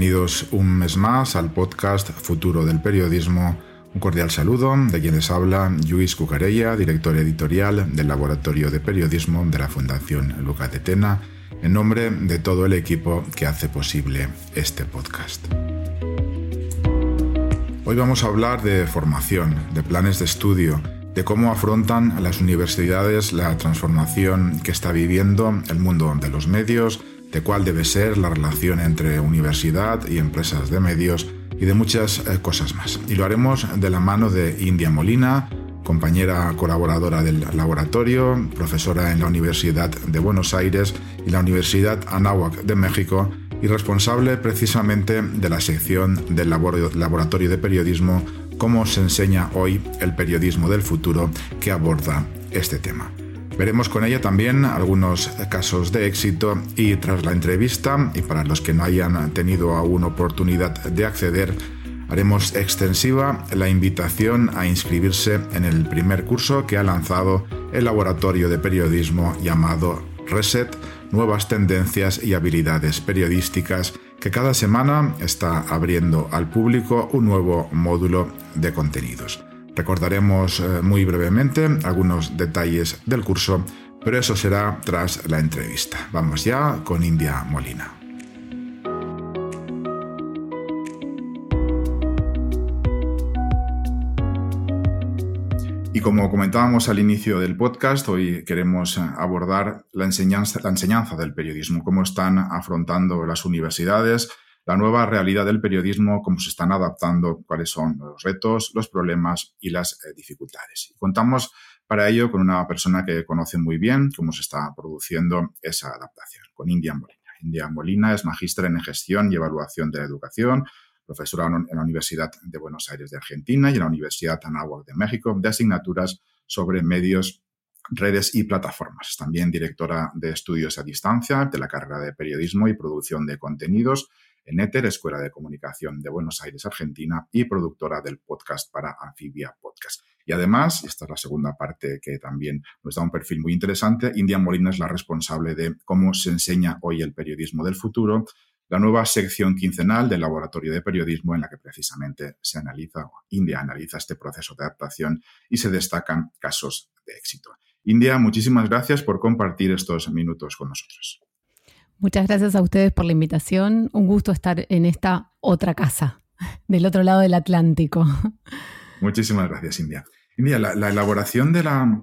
Bienvenidos un mes más al podcast Futuro del Periodismo. Un cordial saludo de quien les habla, Luis Cucarella, director editorial del Laboratorio de Periodismo de la Fundación Lucas de Tena, en nombre de todo el equipo que hace posible este podcast. Hoy vamos a hablar de formación, de planes de estudio, de cómo afrontan las universidades la transformación que está viviendo el mundo de los medios, de cuál debe ser la relación entre universidad y empresas de medios y de muchas eh, cosas más. Y lo haremos de la mano de India Molina, compañera colaboradora del laboratorio, profesora en la Universidad de Buenos Aires y la Universidad Anáhuac de México y responsable precisamente de la sección del Laboratorio de Periodismo Cómo se enseña hoy el periodismo del futuro que aborda este tema. Veremos con ella también algunos casos de éxito y tras la entrevista, y para los que no hayan tenido aún oportunidad de acceder, haremos extensiva la invitación a inscribirse en el primer curso que ha lanzado el laboratorio de periodismo llamado Reset, Nuevas Tendencias y Habilidades Periodísticas, que cada semana está abriendo al público un nuevo módulo de contenidos. Recordaremos eh, muy brevemente algunos detalles del curso, pero eso será tras la entrevista. Vamos ya con India Molina. Y como comentábamos al inicio del podcast, hoy queremos abordar la enseñanza, la enseñanza del periodismo, cómo están afrontando las universidades la nueva realidad del periodismo, cómo se están adaptando, cuáles son los retos, los problemas y las eh, dificultades. contamos para ello con una persona que conoce muy bien cómo se está produciendo esa adaptación, con India Molina. India Molina es magíster en gestión y evaluación de la educación, profesora en la Universidad de Buenos Aires de Argentina y en la Universidad Anáhuac de México de asignaturas sobre medios redes y plataformas. También directora de estudios a distancia de la carrera de periodismo y producción de contenidos en ETER, Escuela de Comunicación de Buenos Aires, Argentina, y productora del podcast para Amphibia Podcast. Y además, esta es la segunda parte que también nos da un perfil muy interesante, India Molina es la responsable de cómo se enseña hoy el periodismo del futuro, la nueva sección quincenal del Laboratorio de Periodismo en la que precisamente se analiza, India analiza este proceso de adaptación y se destacan casos de éxito. India, muchísimas gracias por compartir estos minutos con nosotros. Muchas gracias a ustedes por la invitación. Un gusto estar en esta otra casa, del otro lado del Atlántico. Muchísimas gracias, India. India, la, elaboración de la,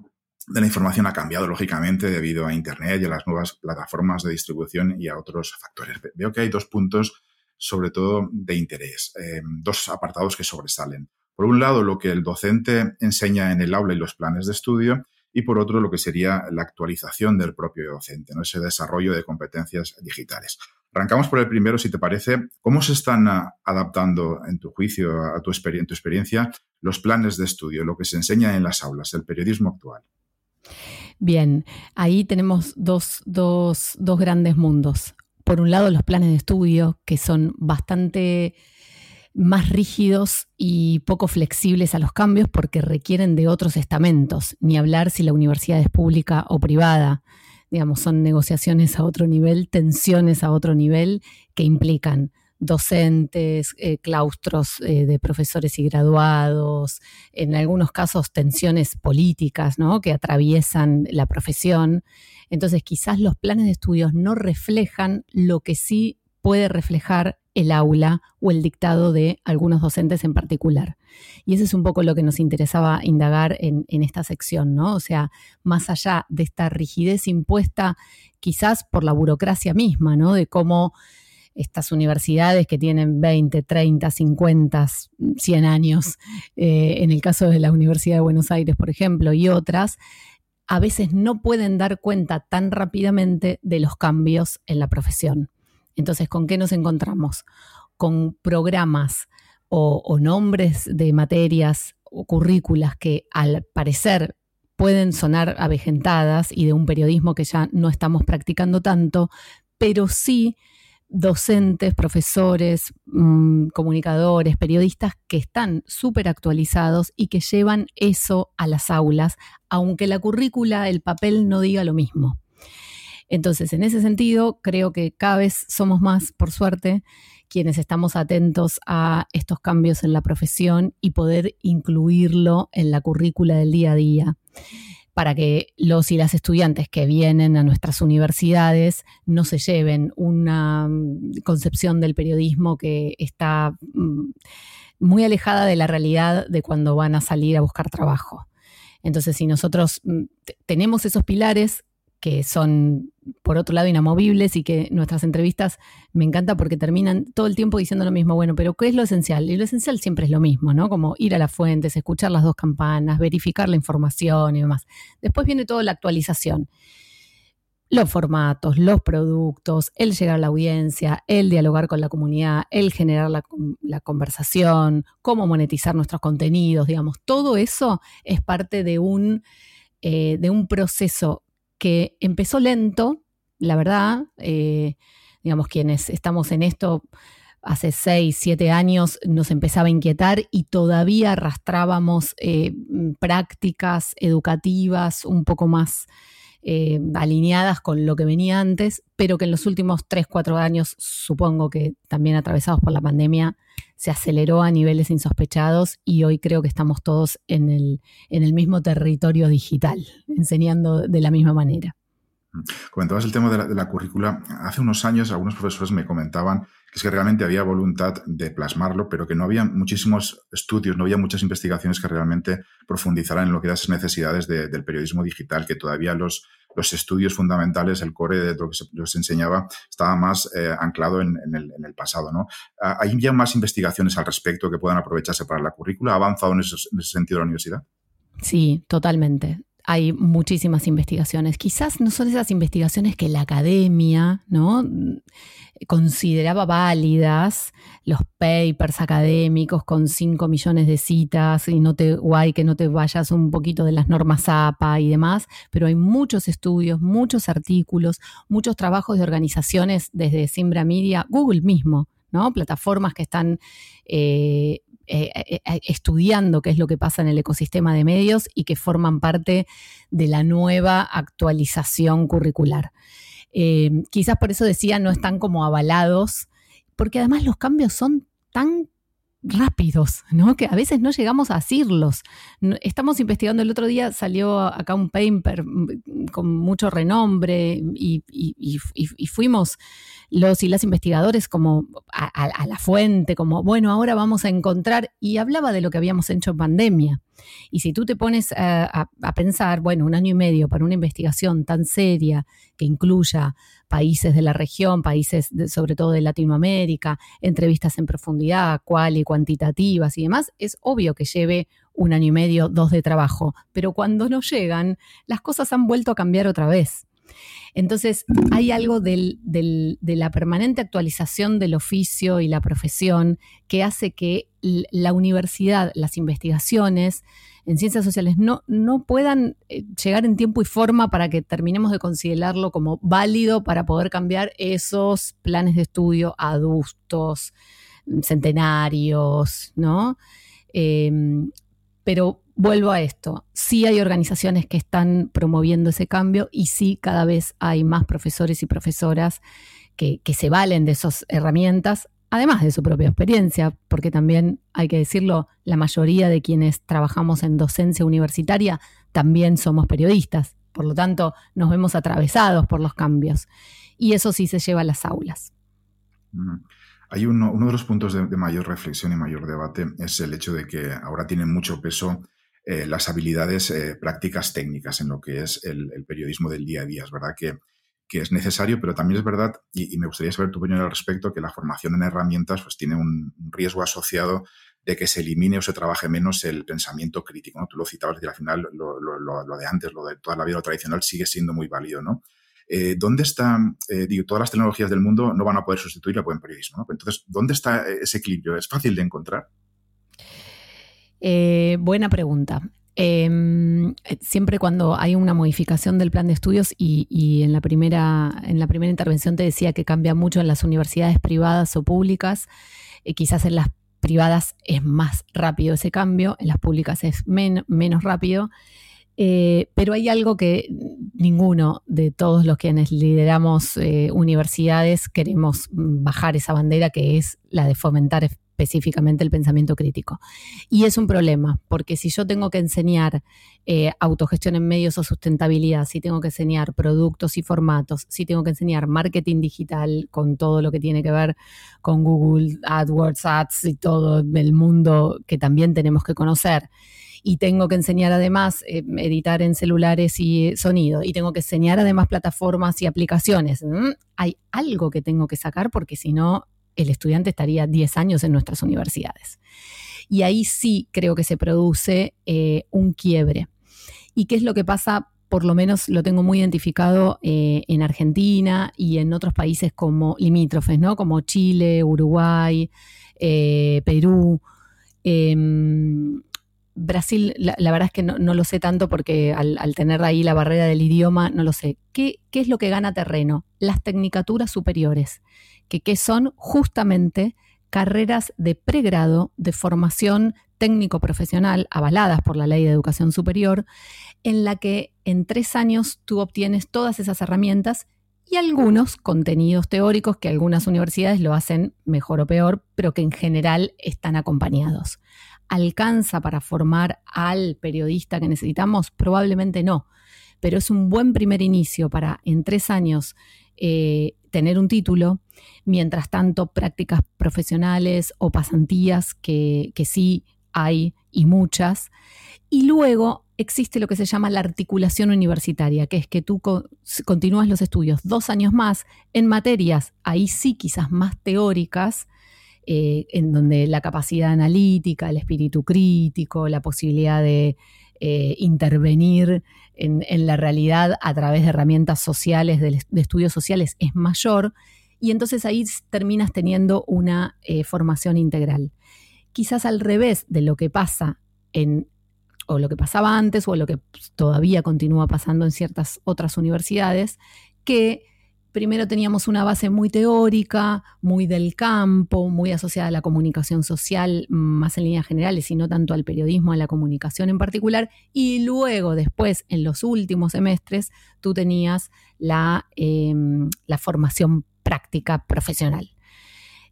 información ha cambiado, lógicamente, debido a Internet y a las nuevas plataformas de distribución y a otros factores. Veo que hay dos puntos, sobre todo, de interés, eh, dos apartados que sobresalen. Por un lado, lo que el docente enseña en el aula y los planes de estudio, y por otro lo que sería la actualización del propio docente, ¿no? ese desarrollo de competencias digitales. Arrancamos por el primero, si te parece. ¿Cómo se están ah, adaptando, en tu juicio, a tu, tu experiencia, los planes de estudio, lo que se enseña en las aulas, el periodismo actual? Bien, ahí tenemos dos, dos, dos grandes mundos. Por un lado, los planes de estudio, que son bastante más rígidos y poco flexibles a los cambios porque requieren de otros estamentos, ni hablar si la universidad es pública o privada. Digamos, son negociaciones a otro nivel, tensiones a otro nivel que implican docentes, eh, claustros eh, de profesores y graduados, en algunos casos tensiones políticas ¿no? que atraviesan la profesión. Entonces quizás los planes de estudios no reflejan lo que sí puede reflejar el aula o el dictado de algunos docentes en particular. Y ese es un poco lo que nos interesaba indagar en, esta sección, ¿no? O sea, más allá de esta rigidez impuesta quizás por la burocracia misma, ¿no? De cómo estas universidades que tienen 20, 30, 50, 100 años, eh, en el caso de la Universidad de Buenos Aires, por ejemplo, y otras, a veces no pueden dar cuenta tan rápidamente de los cambios en la profesión. Entonces, ¿con qué nos encontramos? Con programas o, nombres de materias o currículas que al parecer pueden sonar avejentadas y de un periodismo que ya no estamos practicando tanto, pero sí docentes, profesores, mm, comunicadores, periodistas que están súper actualizados y que llevan eso a las aulas, aunque la currícula, el papel no diga lo mismo. Entonces, en ese sentido, creo que cada vez somos más, por suerte, quienes estamos atentos a estos cambios en la profesión y poder incluirlo en la currícula del día a día para que los y las estudiantes que vienen a nuestras universidades no se lleven una mm, concepción del periodismo que está mm, muy alejada de la realidad de cuando van a salir a buscar trabajo. Entonces, si nosotros mm, tenemos esos pilares que son, por otro lado, inamovibles y que nuestras entrevistas me encanta porque terminan todo el tiempo diciendo lo mismo. Bueno, pero ¿qué es lo esencial? Y lo esencial siempre es lo mismo, ¿no? Como ir a las fuentes, escuchar las dos campanas, verificar la información y demás. Después viene toda la actualización. Los formatos, los productos, el llegar a la audiencia, el dialogar con la comunidad, el generar la, conversación, cómo monetizar nuestros contenidos, digamos, todo eso es parte de un, eh, de un proceso que empezó lento, la verdad, eh, digamos, quienes estamos en esto hace seis, siete años nos empezaba a inquietar y todavía arrastrábamos eh, prácticas educativas un poco más eh, alineadas con lo que venía antes, pero que en los últimos tres, cuatro años, supongo que también atravesados por la pandemia, se aceleró a niveles insospechados y hoy creo que estamos todos en el, en el mismo territorio digital, enseñando de la misma manera. Comentabas el tema de la, currícula. Hace unos años algunos profesores me comentaban que es que realmente había voluntad de plasmarlo, pero que no había muchísimos estudios, no había muchas investigaciones que realmente profundizaran en lo que eran esas necesidades del periodismo digital, que todavía los, los estudios fundamentales, el core de lo que se, enseñaba, estaba más eh, anclado en, el, pasado. ¿no? Ah, ¿Hay ya más investigaciones al respecto que puedan aprovecharse para la currícula? ¿Ha avanzado en en ese sentido la universidad? Sí, totalmente hay muchísimas investigaciones. Quizás no son esas investigaciones que la academia ¿no? consideraba válidas, los papers académicos con 5 millones de citas y no te guay que no te vayas un poquito de las normas APA y demás, pero hay muchos estudios, muchos artículos, muchos trabajos de organizaciones desde Simbra Media, Google mismo, ¿no? Plataformas que están eh, eh, eh, eh, estudiando qué es lo que pasa en el ecosistema de medios y que forman parte de la nueva actualización curricular. quizás por eso decía, no están como avalados, porque además los cambios son tan rápidos, ¿no? Que a veces no llegamos a decirlos. Estamos investigando, el otro día salió acá un paper mm, con mucho renombre y, fuimos los y las investigadores como a, la fuente, como, bueno, ahora vamos a encontrar, y hablaba de lo que habíamos hecho en pandemia. Y si tú te pones a, pensar, bueno, un año y medio para una investigación tan seria que incluya países de la región, países sobre todo de Latinoamérica, entrevistas en profundidad, cual y cuantitativas y demás, es obvio que lleve un año y medio, dos de trabajo, pero cuando no llegan, las cosas han vuelto a cambiar otra vez. Entonces, hay algo de la permanente actualización del oficio y la profesión que hace que la universidad, las investigaciones en ciencias sociales no, no puedan eh, llegar en tiempo y forma para que terminemos de considerarlo como válido para poder cambiar esos planes de estudio adultos, centenarios, ¿no? Em, pero vuelvo a esto, sí hay organizaciones que están promoviendo ese cambio y sí cada vez hay más profesores y profesoras que, se valen de esas herramientas, además de su propia experiencia, porque también hay que decirlo, la mayoría de quienes trabajamos en docencia universitaria también somos periodistas, por lo tanto nos vemos atravesados por los cambios y eso sí se lleva a las aulas. Hay uno, de los puntos de, mayor reflexión y mayor debate es el hecho de que ahora tienen mucho peso eh, las habilidades eh, prácticas técnicas en lo que es el, periodismo del día a día. Es verdad que, es necesario, pero también es verdad, y, me gustaría saber tu opinión al respecto, que la formación en herramientas pues, tiene un, riesgo asociado de que se elimine o se trabaje menos el pensamiento crítico. ¿no? Tú lo citabas, y al final lo, de antes, lo de toda la vida tradicional sigue siendo muy válido. ¿no? eh, ¿dónde están, eh, digo, todas las tecnologías del mundo no van a poder sustituir el buen periodismo? Entonces, ¿dónde está ese equilibrio? ¿Es fácil de encontrar? buena pregunta. Em, siempre cuando hay una modificación del plan de estudios y, en, la primera, en la primera intervención te decía que cambia mucho en las universidades privadas o públicas, quizás en las privadas es más rápido ese cambio, en las públicas es menos rápido. Eh, pero hay algo que ninguno de todos los quienes lideramos eh, universidades queremos bajar esa bandera, que es la de fomentar específicamente el pensamiento crítico. Y es un problema, porque si yo tengo que enseñar eh, autogestión en medios o sustentabilidad, si tengo que enseñar productos y formatos, si tengo que enseñar marketing digital con todo lo que tiene que ver con Google, AdWords, Ads y todo el mundo que también tenemos que conocer, y tengo que enseñar además eh, editar en celulares y sonido y tengo que enseñar además plataformas y aplicaciones. Hay algo que tengo que sacar porque si no, el estudiante estaría 10 años en nuestras universidades. Y ahí sí creo que se produce eh, un quiebre. ¿Y qué es lo que pasa? Por lo menos lo tengo muy identificado eh, en Argentina y en otros países como limítrofes, ¿no? Como Chile, Uruguay, Perú. Em, Brasil, la, verdad es que no, lo sé tanto porque al, tener ahí la barrera del idioma, no lo sé. ¿Qué, es lo que gana terreno? Las tecnicaturas superiores, que, son justamente carreras de pregrado de formación técnico-profesional avaladas por la Ley de Educación Superior, en la que en tres años tú obtienes todas esas herramientas y algunos contenidos teóricos que algunas universidades lo hacen mejor o peor, pero que en general están acompañados alcanza para formar al periodista que necesitamos? Probablemente no, pero es un buen primer inicio para en tres años eh, tener un título, mientras tanto prácticas profesionales o pasantías que, que sí hay y muchas. Y luego existe lo que se llama la articulación universitaria, que es que tú continúas los estudios dos años más en materias, ahí sí quizás más teóricas, eh, en donde la capacidad analítica, el espíritu crítico, la posibilidad de eh, intervenir en, la realidad a través de herramientas sociales, de, estudios sociales, es mayor, y entonces ahí terminas teniendo una eh, formación integral. Quizás al revés de lo que pasa en o lo que pasaba antes o lo que todavía continúa pasando en ciertas otras universidades, que primero teníamos una base muy teórica, muy del campo, muy asociada a la comunicación social, más en líneas generales, y no tanto al periodismo, a la comunicación en particular, y luego después, en los últimos semestres, tú tenías la, em, la formación práctica profesional.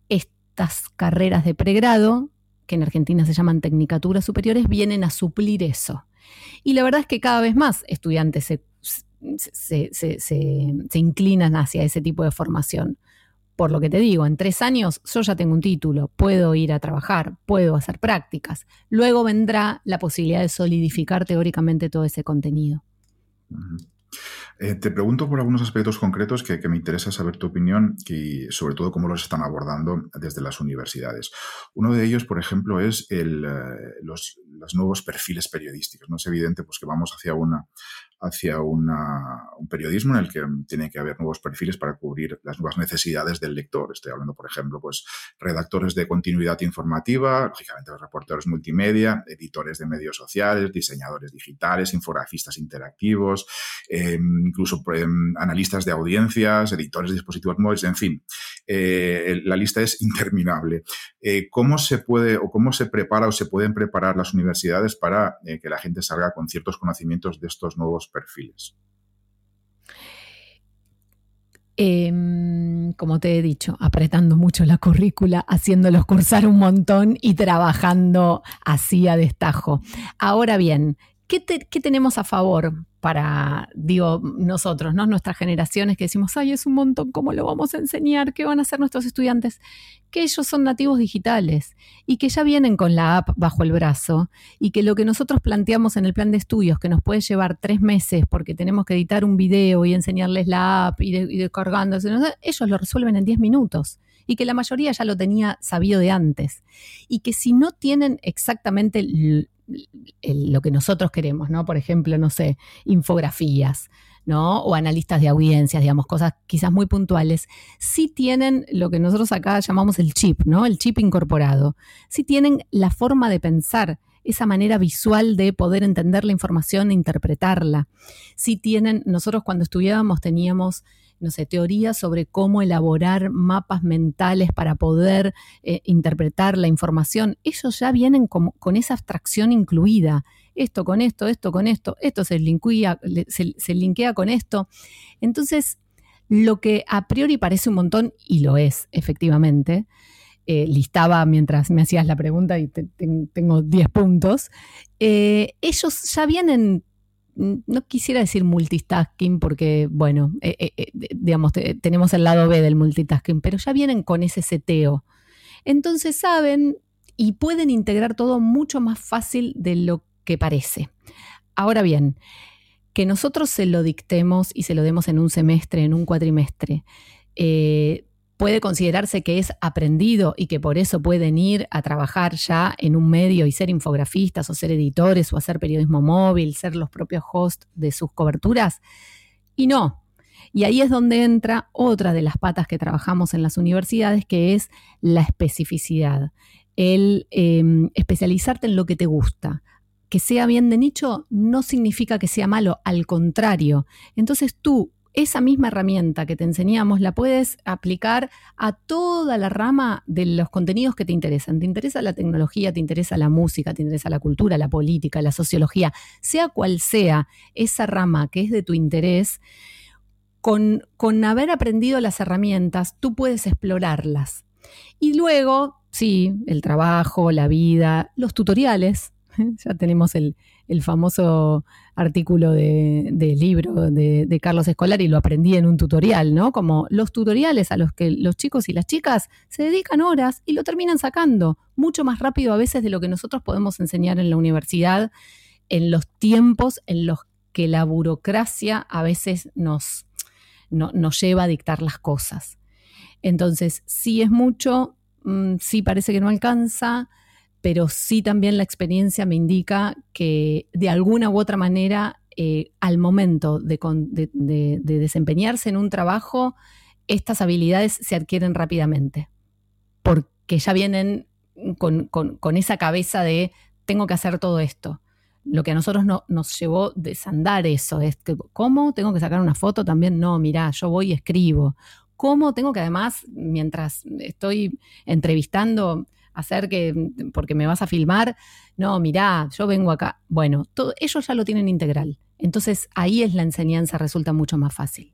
Estas carreras de pregrado, que en Argentina se llaman tecnicaturas superiores, vienen a suplir eso. Y la verdad es que cada vez más estudiantes se se, inclinan hacia ese tipo de formación. Por lo que te digo, en tres años yo ya tengo un título, puedo ir a trabajar, puedo hacer prácticas. Luego vendrá la posibilidad de solidificar teóricamente todo ese contenido. Eh, te pregunto por algunos aspectos concretos que, me interesa saber tu opinión y sobre todo cómo los están abordando desde las universidades. Uno de ellos, por ejemplo, es eh, los, nuevos perfiles periodísticos. ¿no? Es evidente pues, que vamos hacia una hacia un periodismo en el que tiene que haber nuevos perfiles para cubrir las nuevas necesidades del lector. Estoy hablando, por ejemplo, pues redactores de continuidad informativa, lógicamente reporteros multimedia, editores de medios sociales, diseñadores digitales, infografistas interactivos, em, incluso em, analistas de audiencias, editores de dispositivos móviles, en fin, eh, la lista es interminable. Eh, ¿Cómo se puede o cómo se prepara o se pueden preparar las universidades para eh, que la gente salga con ciertos conocimientos de estos nuevos perfiles? Em, como te he dicho, apretando mucho la currícula, haciéndolos cursar un montón y trabajando así a destajo. Ahora bien, ¿qué, ¿qué, tenemos a favor para, digo, nosotros, ¿no? Nuestras generaciones que decimos, ay, es un montón, ¿cómo lo vamos a enseñar? ¿Qué van a hacer nuestros estudiantes? que ellos son nativos digitales y que ya vienen con la app bajo el brazo y que lo que nosotros planteamos en el plan de estudios, que nos puede llevar tres meses porque tenemos que editar un video y enseñarles la app y, descargándose, ellos lo resuelven en 10 minutos y que la mayoría ya lo tenía sabido de antes y que si no tienen exactamente lo que nosotros queremos, ¿no? Por ejemplo, no sé, infografías, ¿no? O analistas de audiencias, digamos, cosas quizás muy puntuales, sí tienen lo que nosotros acá llamamos el chip, ¿no? El chip incorporado. Sí tienen la forma de pensar, esa manera visual de poder entender la información e interpretarla. Sí tienen, nosotros cuando estudiábamos teníamos no sé, teorías sobre cómo elaborar mapas mentales para poder eh, interpretar la información. Ellos ya vienen con, esa abstracción incluida esto con esto, esto con esto, esto se linkea, se, linkea con esto. Entonces, lo que a priori parece un montón, y lo es, efectivamente, eh, listaba mientras me hacías la pregunta y tengo 10 puntos, eh, ellos ya vienen, no quisiera decir multitasking porque, bueno, eh, digamos, tenemos el lado B del multitasking, pero ya vienen con ese seteo. Entonces saben y pueden integrar todo mucho más fácil de lo que parece. Ahora bien, que nosotros se lo dictemos y se lo demos en un semestre, en un cuatrimestre, eh, puede considerarse que es aprendido y que por eso pueden ir a trabajar ya en un medio y ser infografistas o ser editores o hacer periodismo móvil, ser los propios hosts de sus coberturas. Y no. Y ahí es donde entra otra de las patas que trabajamos en las universidades, que es la especificidad, el em, especializarte en lo que te gusta que sea bien de nicho no significa que sea malo, al contrario. Entonces tú, esa misma herramienta que te enseñamos, la puedes aplicar a toda la rama de los contenidos que te interesan. Te interesa la tecnología, te interesa la música, te interesa la cultura, la política, la sociología, sea cual sea esa rama que es de tu interés. Con, con haber aprendido las herramientas, tú puedes explorarlas. Y luego, sí, el trabajo, la vida, los tutoriales, ya tenemos el, famoso artículo de, libro de, Carlos Escolar y lo aprendí en un tutorial, ¿no? Como los tutoriales a los que los chicos y las chicas se dedican horas y lo terminan sacando mucho más rápido a veces de lo que nosotros podemos enseñar en la universidad en los tiempos en los que la burocracia a veces nos, nos lleva a dictar las cosas. Entonces, sí es mucho, mm, sí parece que no alcanza, pero sí también la experiencia me indica que de alguna u otra manera, eh, al momento de, desempeñarse en un trabajo, estas habilidades se adquieren rápidamente, porque ya vienen con, esa cabeza de tengo que hacer todo esto. Lo que a nosotros no, nos llevó desandar eso es que, ¿cómo tengo que sacar una foto? También no, mirá, yo voy y escribo. ¿Cómo tengo que además, mientras estoy entrevistando, hacer que, porque me vas a filmar, no, mirá, yo vengo acá. Bueno, ellos ya lo tienen integral. Entonces ahí es la enseñanza, resulta mucho más fácil.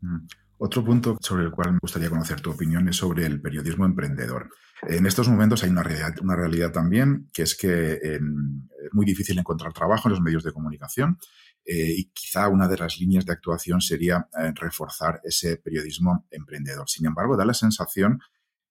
Mm. Otro punto sobre el cual me gustaría conocer tu opinión es sobre el periodismo emprendedor. En estos momentos hay una realidad, una realidad también, que es que em, es muy difícil encontrar trabajo en los medios de comunicación eh, y quizá una de las líneas de actuación sería eh, reforzar ese periodismo emprendedor. Sin embargo, da la sensación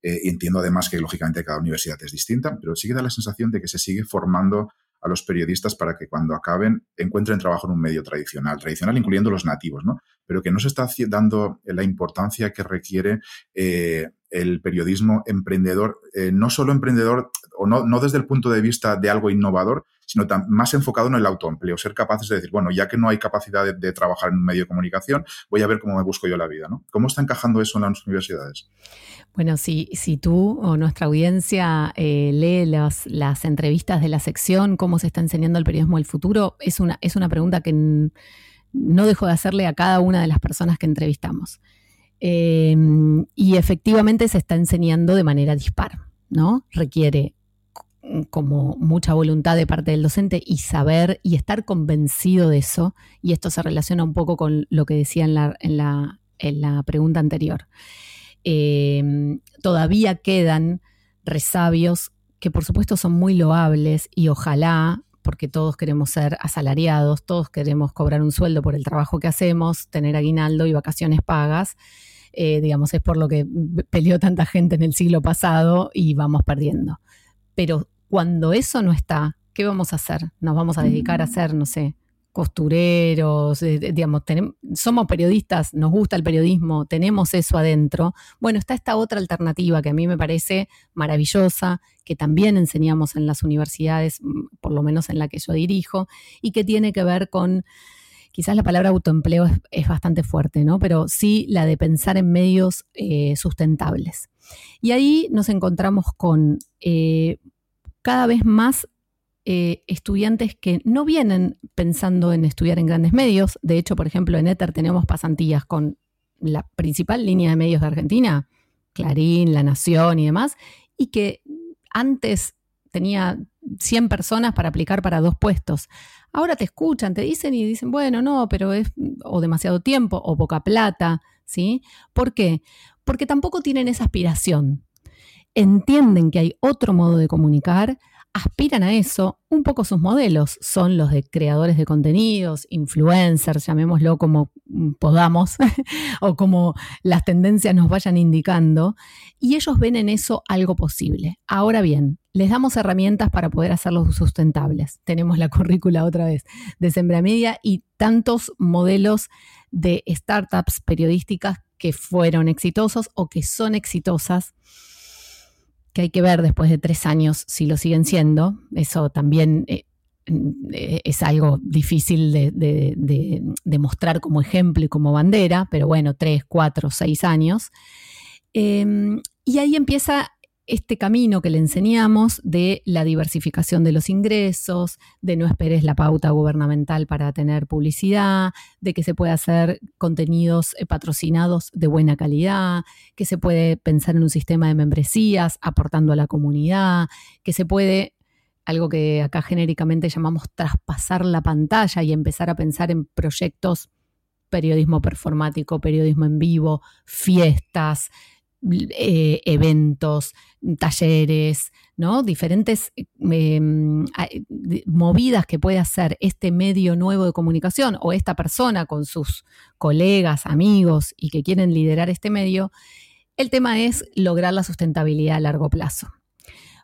eh, entiendo además que lógicamente cada universidad es distinta, pero sí que da la sensación de que se sigue formando a los periodistas para que cuando acaben encuentren trabajo en un medio tradicional, tradicional incluyendo los nativos, ¿no? Pero que no se está dando la importancia que requiere eh, el periodismo emprendedor, eh, no solo emprendedor, o no, no desde el punto de vista de algo innovador, sino más enfocado en el autoempleo, ser capaces de decir, bueno, ya que no hay capacidad de, trabajar en un medio de comunicación, voy a ver cómo me busco yo la vida, ¿no? ¿Cómo está encajando eso en las universidades? Bueno, si, si tú o nuestra audiencia eh, lee las, las, entrevistas de la sección, cómo se está enseñando el periodismo del futuro, es una, es una pregunta que no dejo de hacerle a cada una de las personas que entrevistamos. Em, y efectivamente se está enseñando de manera dispar, ¿no? Requiere como mucha voluntad de parte del docente y saber y estar convencido de eso. Y esto se relaciona un poco con lo que decía en la, en la, pregunta anterior. Em, todavía quedan resabios que por supuesto son muy loables y ojalá, porque todos queremos ser asalariados, todos queremos cobrar un sueldo por el trabajo que hacemos, tener aguinaldo y vacaciones pagas, eh, digamos, es por lo que peleó tanta gente en el siglo pasado y vamos perdiendo. Pero cuando eso no está, ¿qué vamos a hacer? ¿Nos vamos a dedicar a hacer, no sé, costureros, eh, digamos, somos periodistas, nos gusta el periodismo, tenemos eso adentro. Bueno, está esta otra alternativa que a mí me parece maravillosa, que también enseñamos en las universidades, mm, por lo menos en la que yo dirijo, y que tiene que ver con, quizás la palabra autoempleo es, bastante fuerte, ¿no? Pero sí la de pensar en medios eh, sustentables. Y ahí nos encontramos con eh, cada vez más eh, estudiantes que no vienen pensando en estudiar en grandes medios. De hecho, por ejemplo, en Ether tenemos pasantías con la principal línea de medios de Argentina, Clarín, La Nación y demás, y que antes tenía 100 personas para aplicar para dos puestos. Ahora te escuchan, te dicen y dicen, bueno, no, pero es o demasiado tiempo o poca plata, ¿sí? ¿Por qué? Porque tampoco tienen esa aspiración. Entienden que hay otro modo de comunicar, aspiran a eso, un poco sus modelos son los de creadores de contenidos, influencers, llamémoslo como podamos, o como las tendencias nos vayan indicando, y ellos ven en eso algo posible. Ahora bien, les damos herramientas para poder hacerlos sustentables. Tenemos la currícula otra vez de Sembra Media y tantos modelos de startups periodísticas que fueron exitosos o que son exitosas que hay que ver después de tres años si lo siguen siendo. Eso también eh, eh, es algo difícil de, mostrar como ejemplo y como bandera, pero bueno, tres, cuatro, seis años. Em, y ahí empieza este camino que le enseñamos de la diversificación de los ingresos, de no esperes la pauta gubernamental para tener publicidad, de que se puede hacer contenidos eh, patrocinados de buena calidad, que se puede pensar en un sistema de membresías aportando a la comunidad, que se puede, algo que acá genéricamente llamamos traspasar la pantalla y empezar a pensar en proyectos periodismo performático, periodismo en vivo, fiestas, eh, eventos, talleres, ¿no? Diferentes em, movidas que puede hacer este medio nuevo de comunicación o esta persona con sus colegas, amigos y que quieren liderar este medio. El tema es lograr la sustentabilidad a largo plazo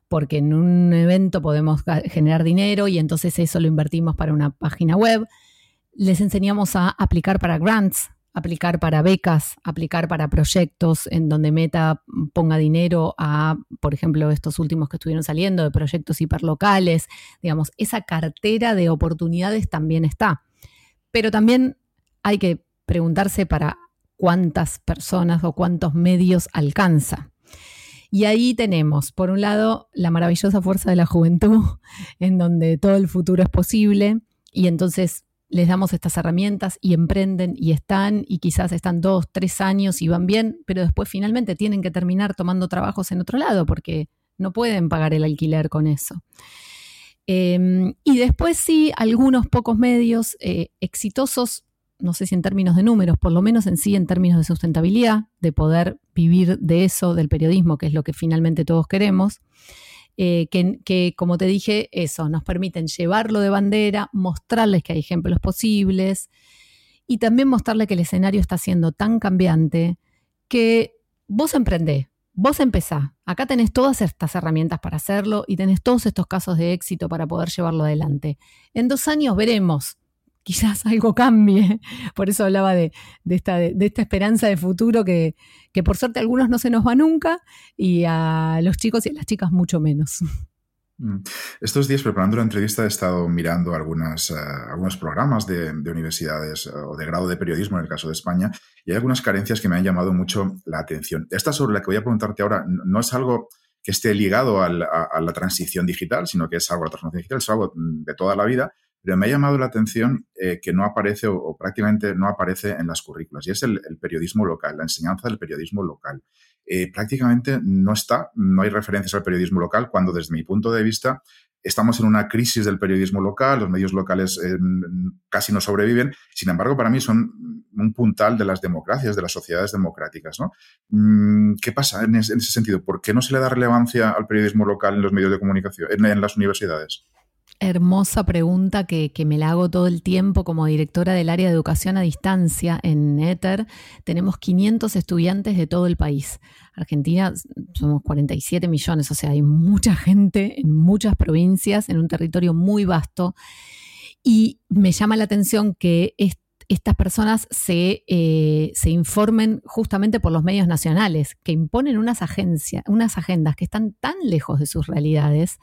porque en un evento podemos generar dinero y entonces eso lo invertimos para una página web. Les enseñamos a aplicar para grants, aplicar para becas, aplicar para proyectos en donde Meta ponga dinero a, por ejemplo, estos últimos que estuvieron saliendo de proyectos hiperlocales, digamos, esa cartera de oportunidades también está. Pero también hay que preguntarse para cuántas personas o cuántos medios alcanza. Y ahí tenemos, por un lado, la maravillosa fuerza de la juventud, en donde todo el futuro es posible, y entonces les damos estas herramientas y emprenden y están y quizás están dos, tres años y van bien, pero después finalmente tienen que terminar tomando trabajos en otro lado porque no pueden pagar el alquiler con eso. Em, y después sí, algunos pocos medios eh, exitosos, no sé si en términos de números, por lo menos en sí en términos de sustentabilidad, de poder vivir de eso, del periodismo, que es lo que finalmente todos queremos. Eh, que, como te dije, eso, nos permiten llevarlo de bandera, mostrarles que hay ejemplos posibles y también mostrarles que el escenario está siendo tan cambiante que vos emprendés, vos empezá. Acá tenés todas estas herramientas para hacerlo y tenés todos estos casos de éxito para poder llevarlo adelante. En dos años veremos quizás algo cambie. Por eso hablaba de, esta, de, esta, esperanza de futuro que, por suerte a algunos no se nos va nunca y a los chicos y a las chicas mucho menos. Mm. Estos días preparando la entrevista he estado mirando algunas, eh, algunos programas de, universidades eh, o de grado de periodismo en el caso de España y hay algunas carencias que me han llamado mucho la atención. Esta sobre la que voy a preguntarte ahora no es algo que esté ligado a la, transición digital, sino que es algo, la transformación digital es algo de toda la vida, pero me ha llamado la atención eh, que no aparece o, prácticamente no aparece en las currículas y es el, periodismo local, la enseñanza del periodismo local. Eh, prácticamente no está, no hay referencias al periodismo local cuando desde mi punto de vista estamos en una crisis del periodismo local, los medios locales eh, casi no sobreviven, sin embargo para mí son un puntal de las democracias, de las sociedades democráticas. Mm, ¿Qué pasa en ese, sentido? ¿Por qué no se le da relevancia al periodismo local en los medios de comunicación, en las universidades? Hermosa pregunta que, me la hago todo el tiempo como directora del área de educación a distancia en ETER. Tenemos 500 estudiantes de todo el país. Argentina somos 47 millones, o sea, hay mucha gente en muchas provincias, en un territorio muy vasto. Y me llama la atención que estas personas se, eh, se, informen justamente por los medios nacionales, que imponen unas agencias, unas agendas que están tan lejos de sus realidades,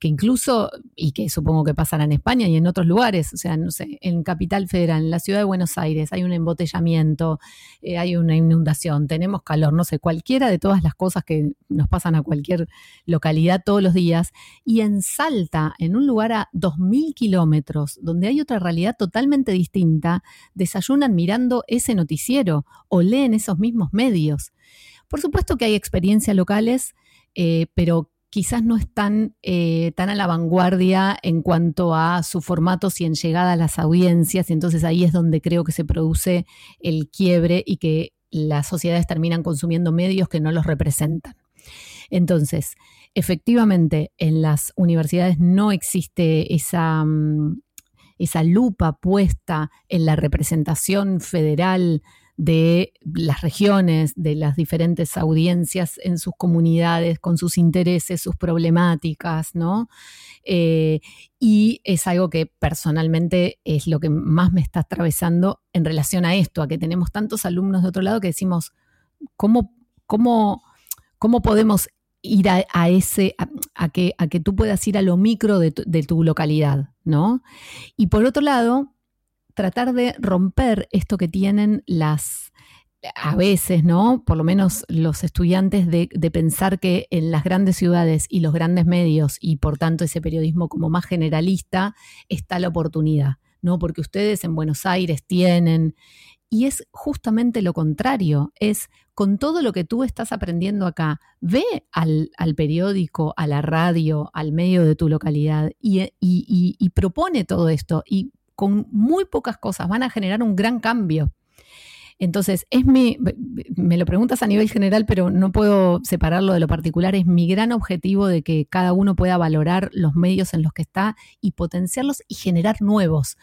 que incluso, y que supongo que pasará en España y en otros lugares, o sea, no sé, en Capital Federal, en la ciudad de Buenos Aires, hay un embotellamiento, eh, hay una inundación, tenemos calor, no sé, cualquiera de todas las cosas que nos pasan a cualquier localidad todos los días, y en Salta, en un lugar a 2.000 kilómetros, donde hay otra realidad totalmente distinta, desayunan mirando ese noticiero o leen esos mismos medios. Por supuesto que hay experiencias locales, eh, pero quizás no están eh, tan a la vanguardia en cuanto a su formato y en llegada a las audiencias, y entonces ahí es donde creo que se produce el quiebre y que las sociedades terminan consumiendo medios que no los representan. Entonces, efectivamente, en las universidades no existe esa, mm, esa lupa puesta en la representación federal de las regiones, de las diferentes audiencias en sus comunidades, con sus intereses, sus problemáticas, ¿no? Eh, y es algo que personalmente es lo que más me está atravesando en relación a esto, a que tenemos tantos alumnos de otro lado que decimos, ¿cómo, cómo, cómo podemos ir a, ese, a, que, a que tú puedas ir a lo micro de tu, localidad, ¿no? Y por otro lado, tratar de romper esto que tienen las, a veces, ¿no? Por lo menos los estudiantes de, de, pensar que en las grandes ciudades y los grandes medios y por tanto ese periodismo como más generalista está la oportunidad, ¿no? Porque ustedes en Buenos Aires tienen y es justamente lo contrario, es con todo lo que tú estás aprendiendo acá, ve al, periódico, a la radio, al medio de tu localidad y, propone todo esto y con muy pocas cosas van a generar un gran cambio. Entonces, es mi, me lo preguntas a nivel general, pero no puedo separarlo de lo particular, es mi gran objetivo de que cada uno pueda valorar los medios en los que está y potenciarlos y generar nuevos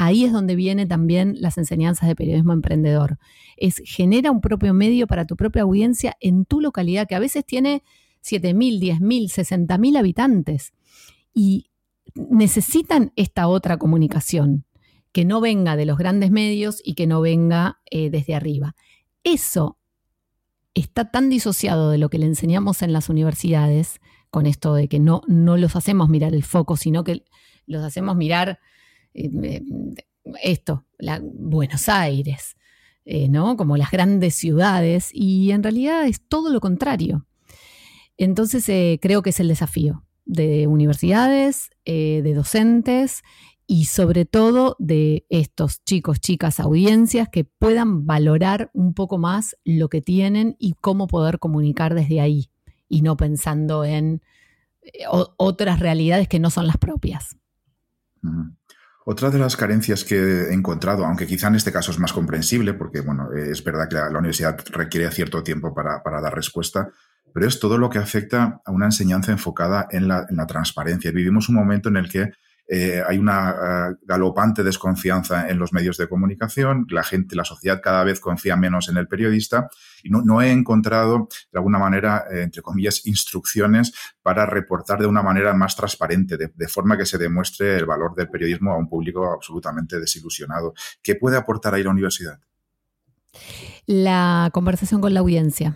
ahí es donde vienen también las enseñanzas de periodismo emprendedor. Es genera un propio medio para tu propia audiencia en tu localidad, que a veces tiene 7.000, 10.000, 60.000 habitantes. Y necesitan esta otra comunicación, que no venga de los grandes medios y que no venga eh, desde arriba. Eso está tan disociado de lo que le enseñamos en las universidades, con esto de que no, no los hacemos mirar el foco, sino que los hacemos mirar eh, esto, Buenos Aires, eh, ¿no? Como las grandes ciudades, y en realidad es todo lo contrario. Entonces eh, creo que es el desafío de universidades, de docentes y sobre todo de estos chicos, chicas, audiencias que puedan valorar un poco más lo que tienen y cómo poder comunicar desde ahí y no pensando en otras realidades que no son las propias. Otra de las carencias que he encontrado, aunque quizá en este caso es más comprensible, porque bueno, es verdad que la, universidad requiere cierto tiempo para, dar respuesta, pero es todo lo que afecta a una enseñanza enfocada en la, en la transparencia. Vivimos un momento en el que eh, hay una eh, galopante desconfianza en los medios de comunicación, la gente, la sociedad cada vez confía menos en el periodista y no, he encontrado, de alguna manera, eh, entre comillas, instrucciones para reportar de una manera más transparente, de, forma que se demuestre el valor del periodismo a un público absolutamente desilusionado. ¿Qué puede aportar ahí la universidad? La conversación con la audiencia.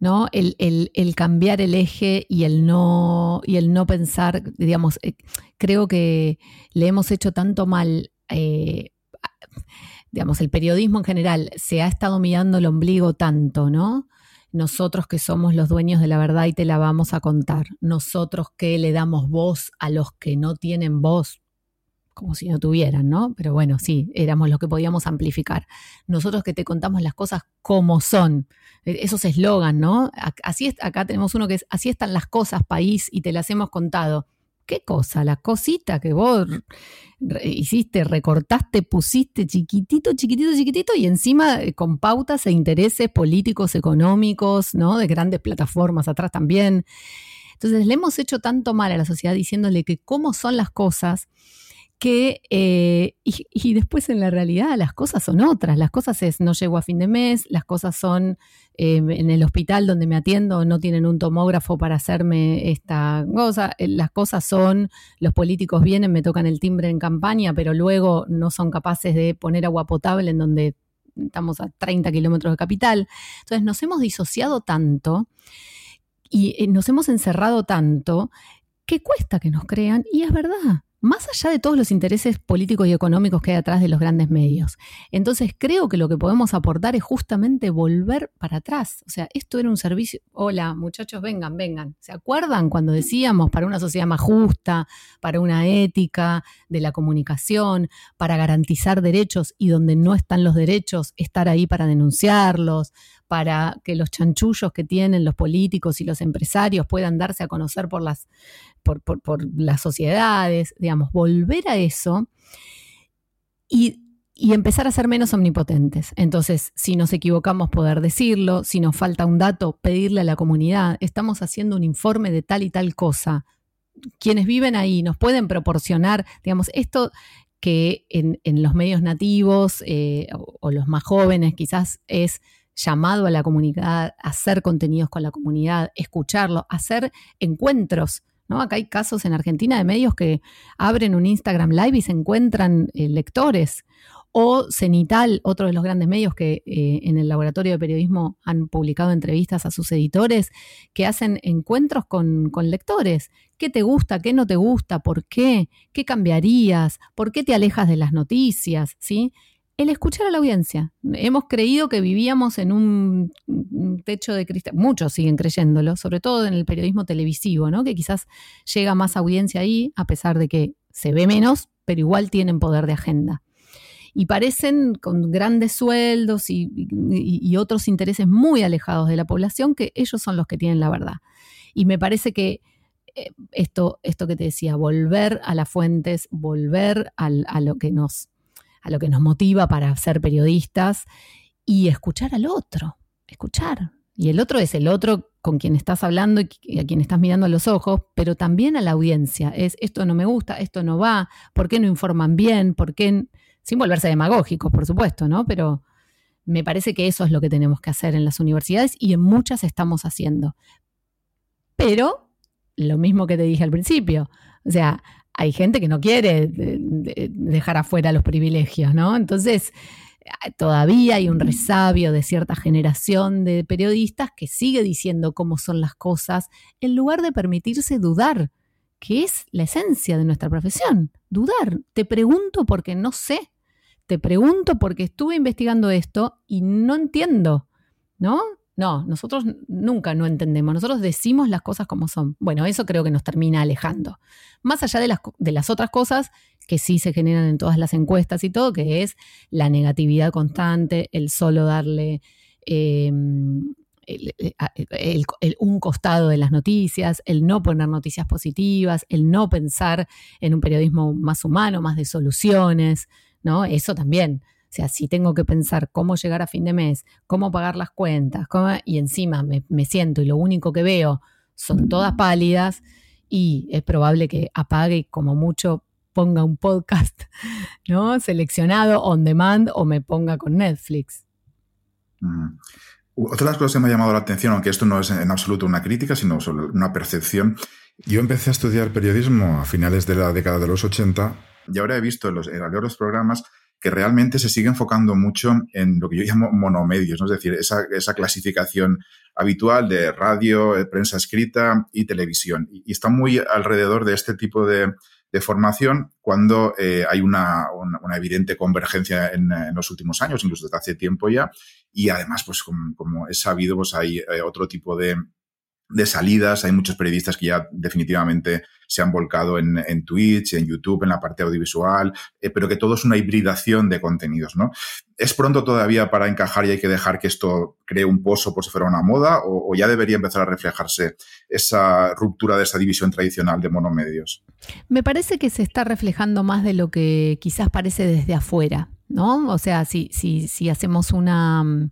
¿no? El, cambiar el eje y el no, y el no pensar, digamos, creo que le hemos hecho tanto mal, eh, digamos, el periodismo en general se ha estado mirando el ombligo tanto, ¿no? Nosotros que somos los dueños de la verdad y te la vamos a contar. Nosotros que le damos voz a los que no tienen voz, como si no tuvieran, ¿no? Pero bueno, sí, éramos los que podíamos amplificar. Nosotros que te contamos las cosas como son. E, esos eslogan, ¿no? Así es, acá tenemos uno que es, así están las cosas, país, y te las hemos contado. ¿Qué cosa? La cosita que vos hiciste, recortaste, pusiste chiquitito, chiquitito, chiquitito y encima eh, con pautas e intereses políticos, económicos, ¿no? De grandes plataformas atrás también. Entonces le hemos hecho tanto mal a la sociedad diciéndole que cómo son las cosas que, eh, y, después en la realidad las cosas son otras, las cosas es no llego a fin de mes, las cosas son eh, en el hospital donde me atiendo no tienen un tomógrafo para hacerme esta cosa, eh, las cosas son los políticos vienen, me tocan el timbre en campaña, pero luego no son capaces de poner agua potable en donde estamos a 30 kilómetros de capital. Entonces nos hemos disociado tanto y nos hemos encerrado tanto que cuesta que nos crean y es verdad más allá de todos los intereses políticos y económicos que hay atrás de los grandes medios. Entonces creo que lo que podemos aportar es justamente volver para atrás. O sea, esto era un servicio, hola muchachos, vengan, vengan. ¿Se acuerdan cuando decíamos para una sociedad más justa, para una ética de la comunicación, para garantizar derechos y donde no están los derechos, estar ahí para denunciarlos, para que los chanchullos que tienen los políticos y los empresarios puedan darse a conocer por las, por, las sociedades, digamos, volver a eso y, y empezar a ser menos omnipotentes. Entonces, si nos equivocamos, poder decirlo, si nos falta un dato, pedirle a la comunidad, estamos haciendo un informe de tal y tal cosa. Quienes viven ahí nos pueden proporcionar, digamos, esto que en, los medios nativos eh, o, los más jóvenes quizás es llamado a la comunidad, hacer contenidos con la comunidad, escucharlo, hacer encuentros. ¿no? Acá hay casos en Argentina de medios que abren un Instagram Live y se encuentran eh, lectores. O Cenital, otro de los grandes medios que eh, en el laboratorio de periodismo han publicado entrevistas a sus editores, que hacen encuentros con, con lectores. ¿Qué te gusta? ¿Qué no te gusta? ¿Por qué? ¿Qué cambiarías? ¿Por qué te alejas de las noticias? ¿Sí? El escuchar a la audiencia. Hemos creído que vivíamos en un techo de cristal, muchos siguen creyéndolo, sobre todo en el periodismo televisivo, ¿no? que quizás llega más audiencia ahí, a pesar de que se ve menos, pero igual tienen poder de agenda. Y parecen con grandes sueldos y, otros intereses muy alejados de la población que ellos son los que tienen la verdad. Y me parece que eh, esto, esto que te decía, volver a las fuentes, volver a lo que nos a lo que nos motiva para ser periodistas y escuchar al otro, escuchar. Y el otro es el otro con quien estás hablando y a quien estás mirando a los ojos, pero también a la audiencia. Es esto no me gusta, esto no va, ¿por qué no informan bien? ¿Por qué? Sin volverse demagógicos, por supuesto, ¿no? Pero me parece que eso es lo que tenemos que hacer en las universidades y en muchas estamos haciendo. Pero lo mismo que te dije al principio, o sea, hay gente que no quiere dejar afuera los privilegios, ¿no? Entonces, todavía hay un resabio de cierta generación de periodistas que sigue diciendo cómo son las cosas en lugar de permitirse dudar, que es la esencia de nuestra profesión. Dudar. Te pregunto porque no sé. Te pregunto porque estuve investigando esto y no entiendo, ¿no? No, nosotros nunca no entendemos, nosotros decimos las cosas como son. Bueno, eso creo que nos termina alejando. Más allá de las, de las otras cosas que sí se generan en todas las encuestas y todo, que es la negatividad constante, el solo darle em, un costado de las noticias, el no poner noticias positivas, el no pensar en un periodismo más humano, más de soluciones, ¿no? Eso también o sea, si tengo que pensar cómo llegar a fin de mes, cómo pagar las cuentas, y encima me, siento y lo único que veo son todas pálidas y es probable que apague como mucho ponga un podcast, ¿no? Seleccionado on demand o me ponga con Netflix. Mm. Otra de las cosas que me ha llamado la atención, aunque esto no es en absoluto una crítica, sino una percepción, yo empecé a estudiar periodismo a finales de la década de los 80 y ahora he visto los, en los programas que realmente se sigue enfocando mucho en lo que yo llamo monomedios, ¿no? es decir, esa, clasificación habitual de radio, eh, prensa escrita y televisión. Y, está muy alrededor de este tipo de, formación cuando eh, hay una, evidente convergencia en, en, los últimos años, incluso desde hace tiempo ya. Y además, pues como, como es sabido, pues hay eh, otro tipo de, de salidas. Hay muchos periodistas que ya definitivamente se han volcado en, en Twitch, en YouTube, en la parte audiovisual, eh, pero que todo es una hibridación de contenidos, ¿no? ¿Es pronto todavía para encajar y hay que dejar que esto cree un pozo por si fuera una moda o, ya debería empezar a reflejarse esa ruptura de esa división tradicional de monomedios? Me parece que se está reflejando más de lo que quizás parece desde afuera, ¿no? O sea, si, si, si hacemos una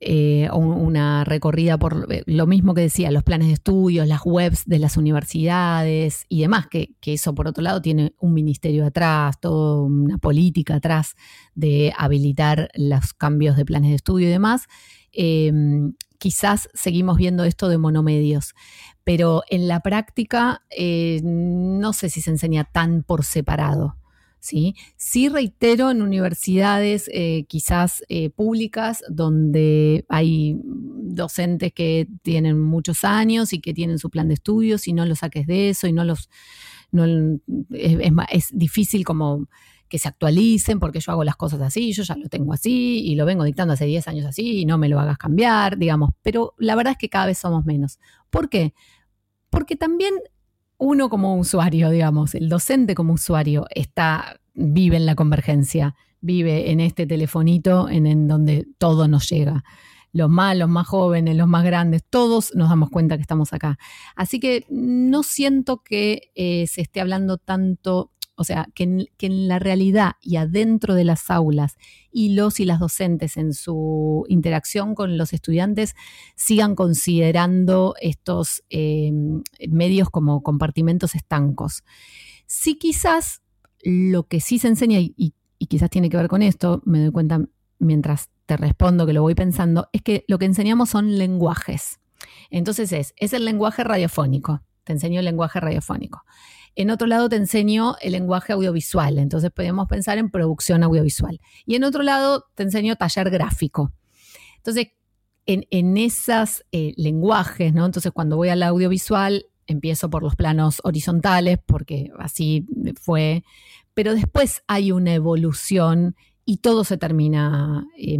eh, una recorrida por eh, lo mismo que decía, los planes de estudios, las webs de las universidades y demás, que, eso por otro lado tiene un ministerio atrás, toda una política atrás de habilitar los cambios de planes de estudio y demás. Em, quizás seguimos viendo esto de monomedios, pero en la práctica eh, no sé si se enseña tan por separado. ¿Sí? Sí reitero en universidades eh, quizás eh, públicas donde hay docentes que tienen muchos años y que tienen su plan de estudios y no los saques de eso y no los... es, difícil como que se actualicen porque yo hago las cosas así, yo ya lo tengo así y lo vengo dictando hace 10 años así y no me lo hagas cambiar, digamos, pero la verdad es que cada vez somos menos. ¿Por qué? Porque también uno como usuario, digamos, el docente como usuario está, vive en la convergencia, vive en este telefonito en, donde todo nos llega. Los más, los más jóvenes, los más grandes, todos nos damos cuenta que estamos acá. Así que no siento que eh, se esté hablando tanto o sea, que en, la realidad y adentro de las aulas y los y las docentes en su interacción con los estudiantes sigan considerando estos eh, medios como compartimentos estancos. Sí, quizás lo que sí se enseña, y, quizás tiene que ver con esto, me doy cuenta mientras te respondo que lo voy pensando, es que lo que enseñamos son lenguajes. Entonces es, es el lenguaje radiofónico, te enseño el lenguaje radiofónico. En otro lado te enseño el lenguaje audiovisual, entonces podemos pensar en producción audiovisual. Y en otro lado te enseño taller gráfico. Entonces, en, esos eh, lenguajes, ¿no? Entonces, cuando voy al audiovisual, empiezo por los planos horizontales, porque así fue, pero después hay una evolución y todo se termina eh.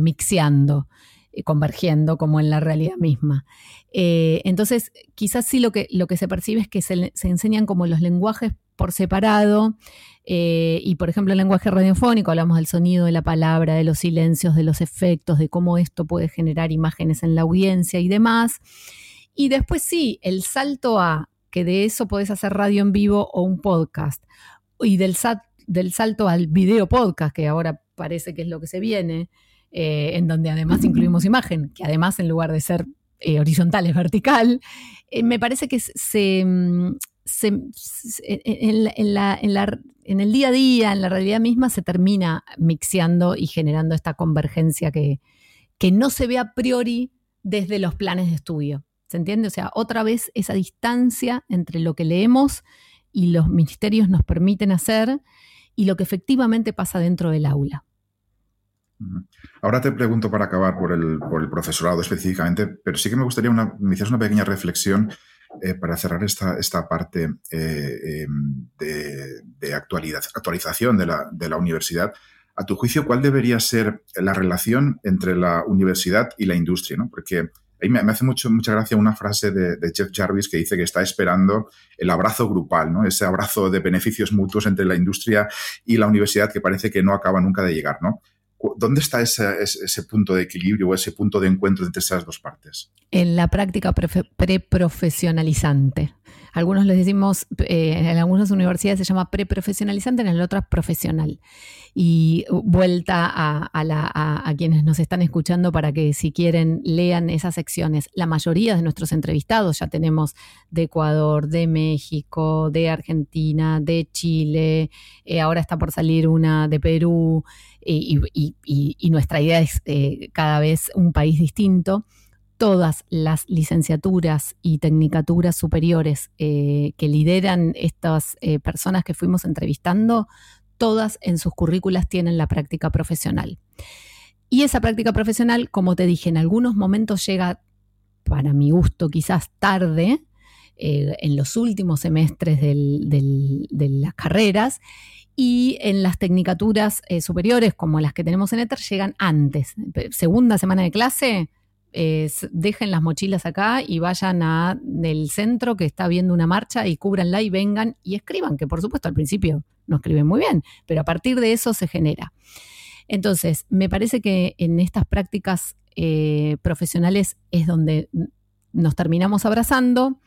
Convergiendo como en la realidad misma. Eh, entonces, quizás sí lo que, lo que se percibe es que se, enseñan como los lenguajes por separado, eh, y por ejemplo el lenguaje radiofónico, hablamos del sonido, de la palabra, de los silencios, de los efectos, de cómo esto puede generar imágenes en la audiencia y demás. Y después sí, el salto a que de eso puedes hacer radio en vivo o un podcast, y del, del salto al video podcast, que ahora parece que es lo que se viene, eh, en donde además incluimos imagen, que además en lugar de ser eh, horizontal es vertical, eh, me parece que se, mm, en, el día a día, en la realidad misma, se termina mixeando y generando esta convergencia que, que no se ve a priori desde los planes de estudio. ¿Se entiende? O sea, otra vez esa distancia entre lo que leemos y los ministerios nos permiten hacer y lo que efectivamente pasa dentro del aula. Ahora te pregunto para acabar por el, profesorado específicamente, pero sí que me gustaría una, me hicieras una pequeña reflexión eh, para cerrar esta, esta parte eh, em, de, actualidad, actualización de la, de la, universidad. A tu juicio, ¿cuál debería ser la relación entre la universidad y la industria? ¿no? Porque ahí me, hace mucho, mucha gracia una frase de, de, Jeff Jarvis que dice que está esperando el abrazo grupal, ¿no? ese abrazo de beneficios mutuos entre la industria y la universidad que parece que no acaba nunca de llegar. ¿no? ¿Dónde está ese, punto de equilibrio o ese punto de encuentro entre esas dos partes? En la práctica preprofesionalizante. Algunos les decimos, eh, en algunas universidades se llama preprofesionalizante, en las otras profesional. Y vuelta a, a, quienes nos están escuchando para que si quieren lean esas secciones. La mayoría de nuestros entrevistados ya tenemos de Ecuador, de México, de Argentina, de Chile, eh, ahora está por salir una de Perú y, nuestra idea es eh, cada vez un país distinto, todas las licenciaturas y tecnicaturas superiores eh, que lideran estas eh, personas que fuimos entrevistando, todas en sus currículas tienen la práctica profesional. Y esa práctica profesional, como te dije, en algunos momentos llega, para mi gusto, quizás tarde, en los últimos semestres de las carreras, y en las tecnicaturas eh, superiores, como las que tenemos en ETHER, llegan antes. Segunda semana de clase, dejen las mochilas acá y vayan a el centro que está viendo una marcha y cúbranla y vengan y escriban, que por supuesto al principio no escriben muy bien, pero a partir de eso se genera. Entonces, me parece que en estas prácticas eh, profesionales es donde nos terminamos abrazando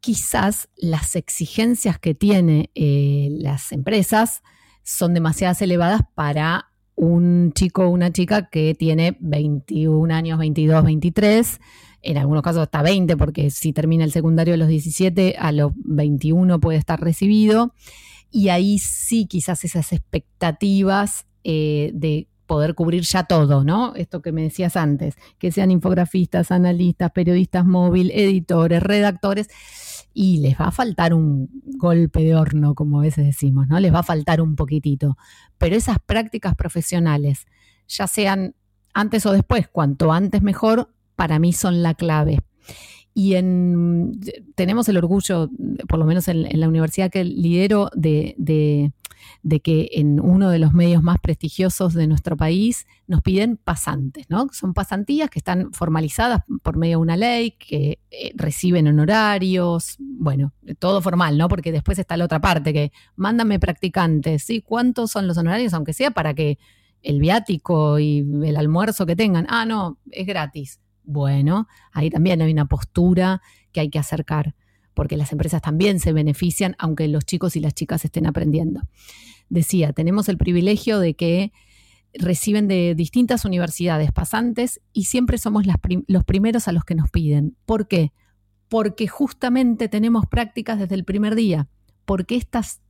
quizás las exigencias que tienen eh, las empresas son demasiadas elevadas para un chico o una chica que tiene 21 años, 22, 23, en algunos casos hasta 20, porque si termina el secundario a los 17, a los 21 puede estar recibido. Y ahí sí quizás esas expectativas eh, de poder cubrir ya todo, ¿no? Esto que me decías antes, que sean infografistas, analistas, periodistas móvil, editores, redactores, y les va a faltar un golpe de horno, como a veces decimos, ¿no? Les va a faltar un poquitito. Pero esas prácticas profesionales, ya sean antes o después, cuanto antes mejor, para mí son la clave. Y en, tenemos el orgullo, por lo menos en, la universidad que lidero, de, de, que en uno de los medios más prestigiosos de nuestro país nos piden pasantes, ¿no? Son pasantías que están formalizadas por medio de una ley, que eh, reciben honorarios, bueno, todo formal, ¿no? Porque después está la otra parte, que mándame practicantes, ¿sí? ¿Cuántos son los honorarios? Aunque sea para que el viático y el almuerzo que tengan, ah, no, es gratis bueno, ahí también hay una postura que hay que acercar, porque las empresas también se benefician, aunque los chicos y las chicas estén aprendiendo. Decía, tenemos el privilegio de que reciben de distintas universidades pasantes y siempre somos los primeros a los que nos piden. ¿Por qué? Porque justamente tenemos prácticas desde el primer día, porque estas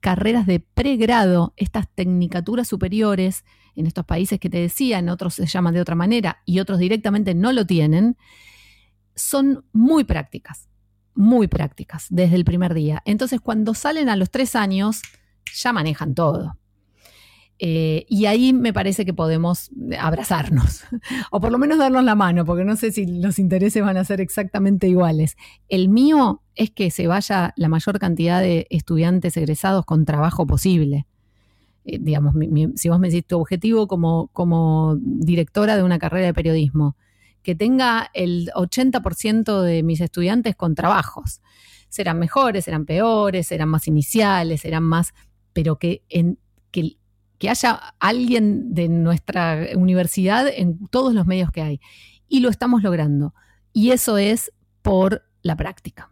carreras de pregrado, estas tecnicaturas superiores, en estos países que te decía, en otros se llaman de otra manera y otros directamente no lo tienen, son muy prácticas, muy prácticas desde el primer día. Entonces, cuando salen a los tres años, ya manejan todo. Eh, y ahí me parece que podemos abrazarnos, o por lo menos darnos la mano, porque no sé si los intereses van a ser exactamente iguales. El mío es que se vaya la mayor cantidad de estudiantes egresados con trabajo posible. Eh, digamos, si vos me decís tu objetivo como, como directora de una carrera de periodismo, que tenga el 80% de mis estudiantes con trabajos. Serán mejores, serán peores, serán más iniciales, serán más, pero que, que haya alguien de nuestra universidad en todos los medios que hay. Y lo estamos logrando. Y eso es por la práctica.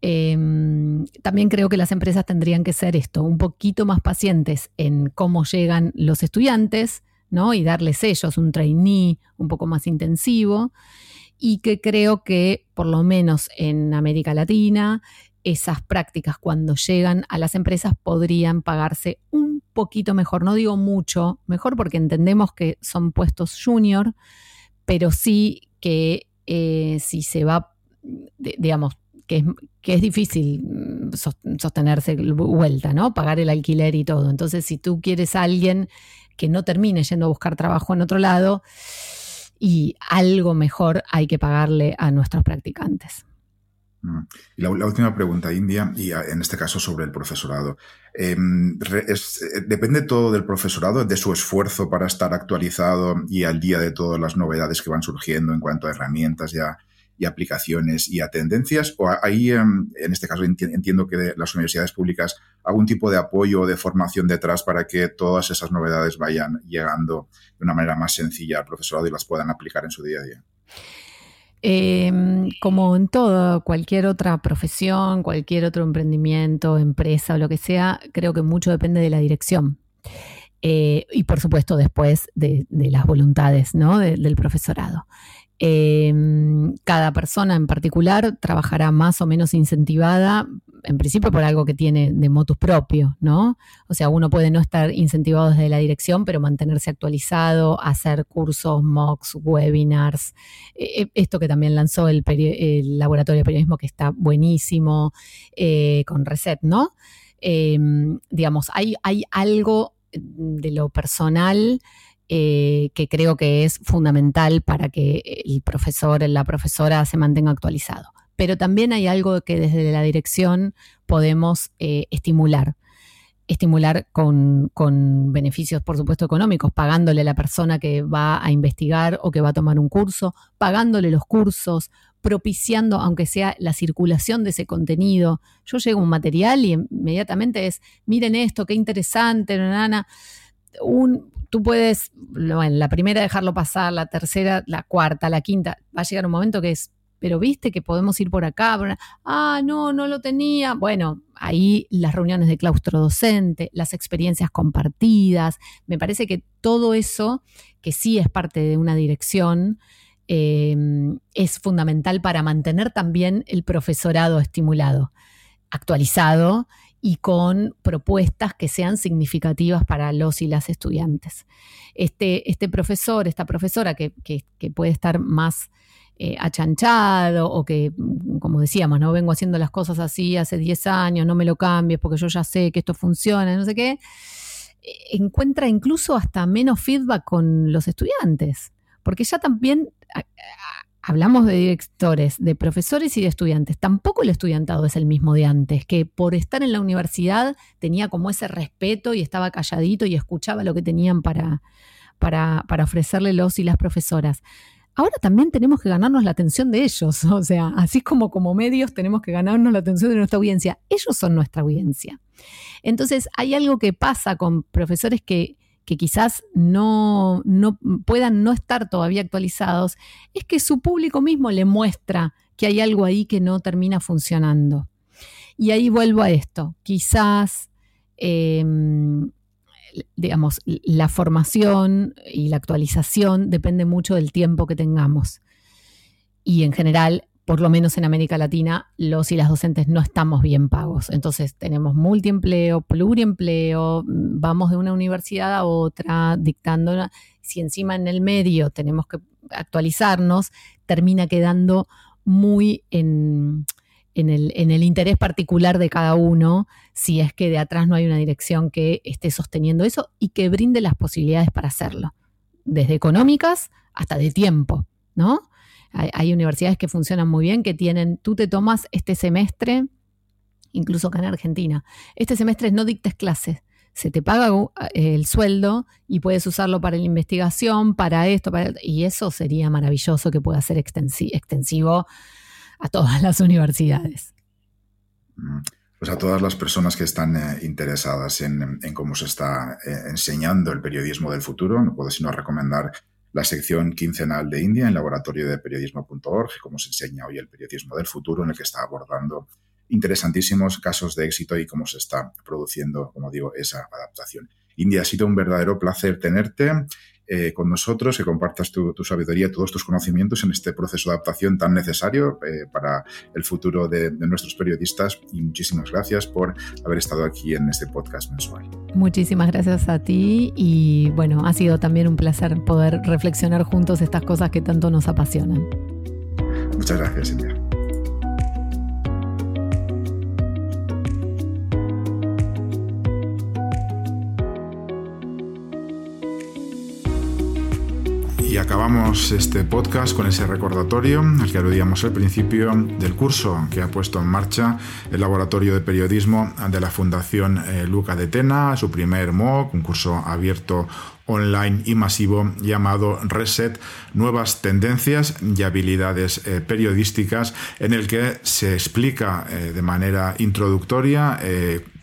Em, también creo que las empresas tendrían que ser esto, un poquito más pacientes en cómo llegan los estudiantes, ¿no? Y darles ellos un trainee un poco más intensivo. Y que creo que, por lo menos en América Latina, esas prácticas cuando llegan a las empresas podrían pagarse un poquito mejor, no digo mucho mejor porque entendemos que son puestos junior, pero sí que eh, si se va, digamos, que es, que es difícil mm, sostenerse vuelta, ¿no? Pagar el alquiler y todo. Entonces, si tú quieres a alguien que no termine yendo a buscar trabajo en otro lado, y algo mejor hay que pagarle a nuestros practicantes. Mm. Y la, última pregunta, India, y en este caso sobre el profesorado. Em, eh, ¿Depende todo del profesorado, de su esfuerzo para estar actualizado y al día de todas las novedades que van surgiendo en cuanto a herramientas ya y aplicaciones y a tendencias? ¿O hay, em, en este caso entiendo que las universidades públicas, algún tipo de apoyo o de formación detrás para que todas esas novedades vayan llegando de una manera más sencilla al profesorado y las puedan aplicar en su día a día? Em, como en toda, cualquier otra profesión, cualquier otro emprendimiento, empresa o lo que sea, creo que mucho depende de la dirección. Eh, y por supuesto después de, las voluntades ¿no? del profesorado. Em, cada persona en particular trabajará más o menos incentivada, en principio por algo que tiene de motus propio, ¿no? O sea, uno puede no estar incentivado desde la dirección, pero mantenerse actualizado, hacer cursos, mocks, webinars, e, e, esto que también lanzó el, laboratorio de periodismo que está buenísimo, eh, con Reset, ¿no? Em, digamos, hay algo de lo personal eh, que creo que es fundamental para que el profesor, la profesora se mantenga actualizado. Pero también hay algo que desde la dirección podemos eh, estimular estimular con, con, beneficios, por supuesto, económicos, pagándole a la persona que va a investigar o que va a tomar un curso, pagándole los cursos, propiciando, aunque sea la circulación de ese contenido. Yo llego a un material y inmediatamente es, miren esto, qué interesante, nana. Un, tú puedes, bueno, la primera dejarlo pasar, la tercera, la cuarta, la quinta, va a llegar un momento que es pero viste que podemos ir por acá. ah, no, no lo tenía. Bueno, ahí las reuniones de claustro docente, las experiencias compartidas, me parece que todo eso, que sí es parte de una dirección, em, es fundamental para mantener también el profesorado estimulado, actualizado y con propuestas que sean significativas para los y las estudiantes. Este, este profesor, esta profesora que, puede estar más eh, achanchado o que, como decíamos, no vengo haciendo las cosas así hace 10 años, no me lo cambies porque yo ya sé que esto funciona, no sé qué, eh, encuentra incluso hasta menos feedback con los estudiantes, porque ya también hablamos de directores, de profesores y de estudiantes. Tampoco el estudiantado es el mismo de antes, que por estar en la universidad tenía como ese respeto y estaba calladito y escuchaba lo que tenían para, para, para ofrecerle los y las profesoras. Ahora también tenemos que ganarnos la atención de ellos, o sea, así como como medios tenemos que ganarnos la atención de nuestra audiencia. Ellos son nuestra audiencia. Entonces, hay algo que pasa con profesores que que quizás no, no puedan no estar todavía actualizados, es que su público mismo le muestra que hay algo ahí que no termina funcionando. Y ahí vuelvo a esto, quizás, em, digamos, la formación y la actualización depende mucho del tiempo que tengamos. Y en general, por lo menos en América Latina, los y las docentes no estamos bien pagos. Entonces tenemos multiempleo, pluriempleo, vamos de una universidad a otra, dictando, si encima en el medio tenemos que actualizarnos, termina quedando muy en, el, en el interés particular de cada uno, si es que de atrás no hay una dirección que esté sosteniendo eso y que brinde las posibilidades para hacerlo, desde económicas hasta de tiempo, ¿no? Hay, universidades que funcionan muy bien, que tienen, tú te tomas este semestre, incluso acá en Argentina, este semestre no dictes clases, se te paga uh, el sueldo y puedes usarlo para la investigación, para esto, y eso sería maravilloso que pueda ser extensivo a todas las universidades. Mm. Pues a todas las personas que están eh, interesadas en, cómo se está eh, enseñando el periodismo del futuro, no puedo sino recomendar la sección quincenal de India en laboratorio de periodismo.org, como se enseña hoy el periodismo del futuro, en el que está abordando interesantísimos casos de éxito y cómo se está produciendo, como digo, esa adaptación. India, ha sido un verdadero placer tenerte eh, con nosotros, que compartas tu, sabiduría, todos tus conocimientos en este proceso de adaptación tan necesario eh, para el futuro de, nuestros periodistas. Y muchísimas gracias por haber estado aquí en este podcast mensual. Muchísimas gracias a ti y bueno, ha sido también un placer poder reflexionar juntos estas cosas que tanto nos apasionan. Muchas gracias, India. Y acabamos este podcast con ese recordatorio al que aludíamos al principio del curso que ha puesto en marcha el Laboratorio de Periodismo de la Fundación eh, Luca de Tena, su primer MOOC, un curso abierto online y masivo llamado Reset, Nuevas Tendencias y Habilidades eh, Periodísticas, en el que se explica eh, de manera introductoria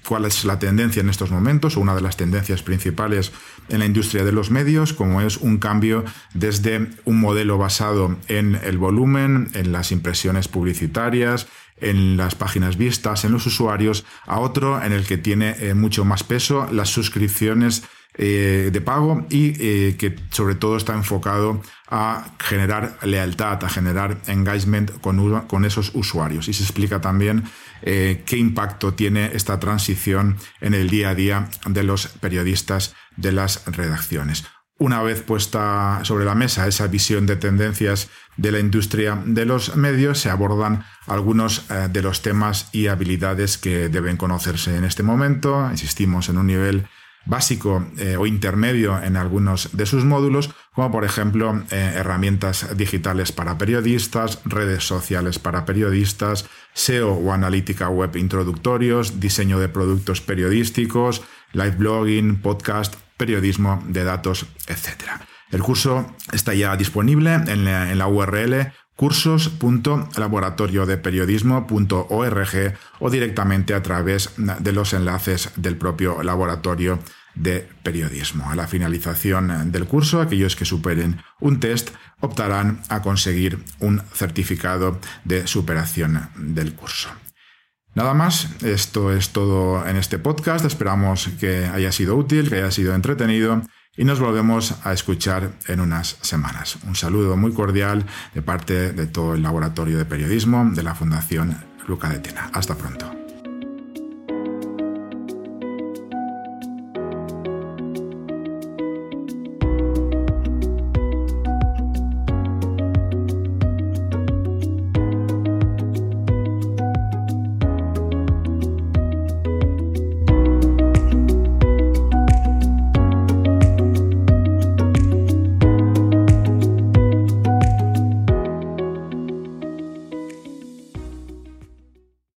cuál es la tendencia en estos momentos, o una de las tendencias principales en la industria de los medios, como es un cambio desde un modelo basado en el volumen, en las impresiones publicitarias, en las páginas vistas, en los usuarios, a otro en el que tiene eh, mucho más peso las suscripciones eh, de pago y eh, que sobre todo está enfocado a generar lealtad, a generar engagement con, esos usuarios. Y se explica también eh, qué impacto tiene esta transición en el día a día de los periodistas de las redacciones. Una vez puesta sobre la mesa esa visión de tendencias de la industria de los medios, se abordan algunos de los temas y habilidades que deben conocerse en este momento. Insistimos en un nivel básico eh, o intermedio en algunos de sus módulos, como por ejemplo eh, herramientas digitales para periodistas, redes sociales para periodistas, SEO o analítica web introductorios, diseño de productos periodísticos, live blogging, podcast, periodismo de datos, etc. El curso está ya disponible en la, en la URL cursos.laboratoriodeperiodismo.org o directamente a través de los enlaces del propio laboratorio de periodismo. A la finalización del curso, aquellos que superen un test optarán a conseguir un certificado de superación del curso. Nada más, esto es todo en este podcast. Esperamos que haya sido útil, que haya sido entretenido y nos volvemos a escuchar en unas semanas. Un saludo muy cordial de parte de todo el laboratorio de periodismo de la Fundación Luca de Tena. Hasta pronto.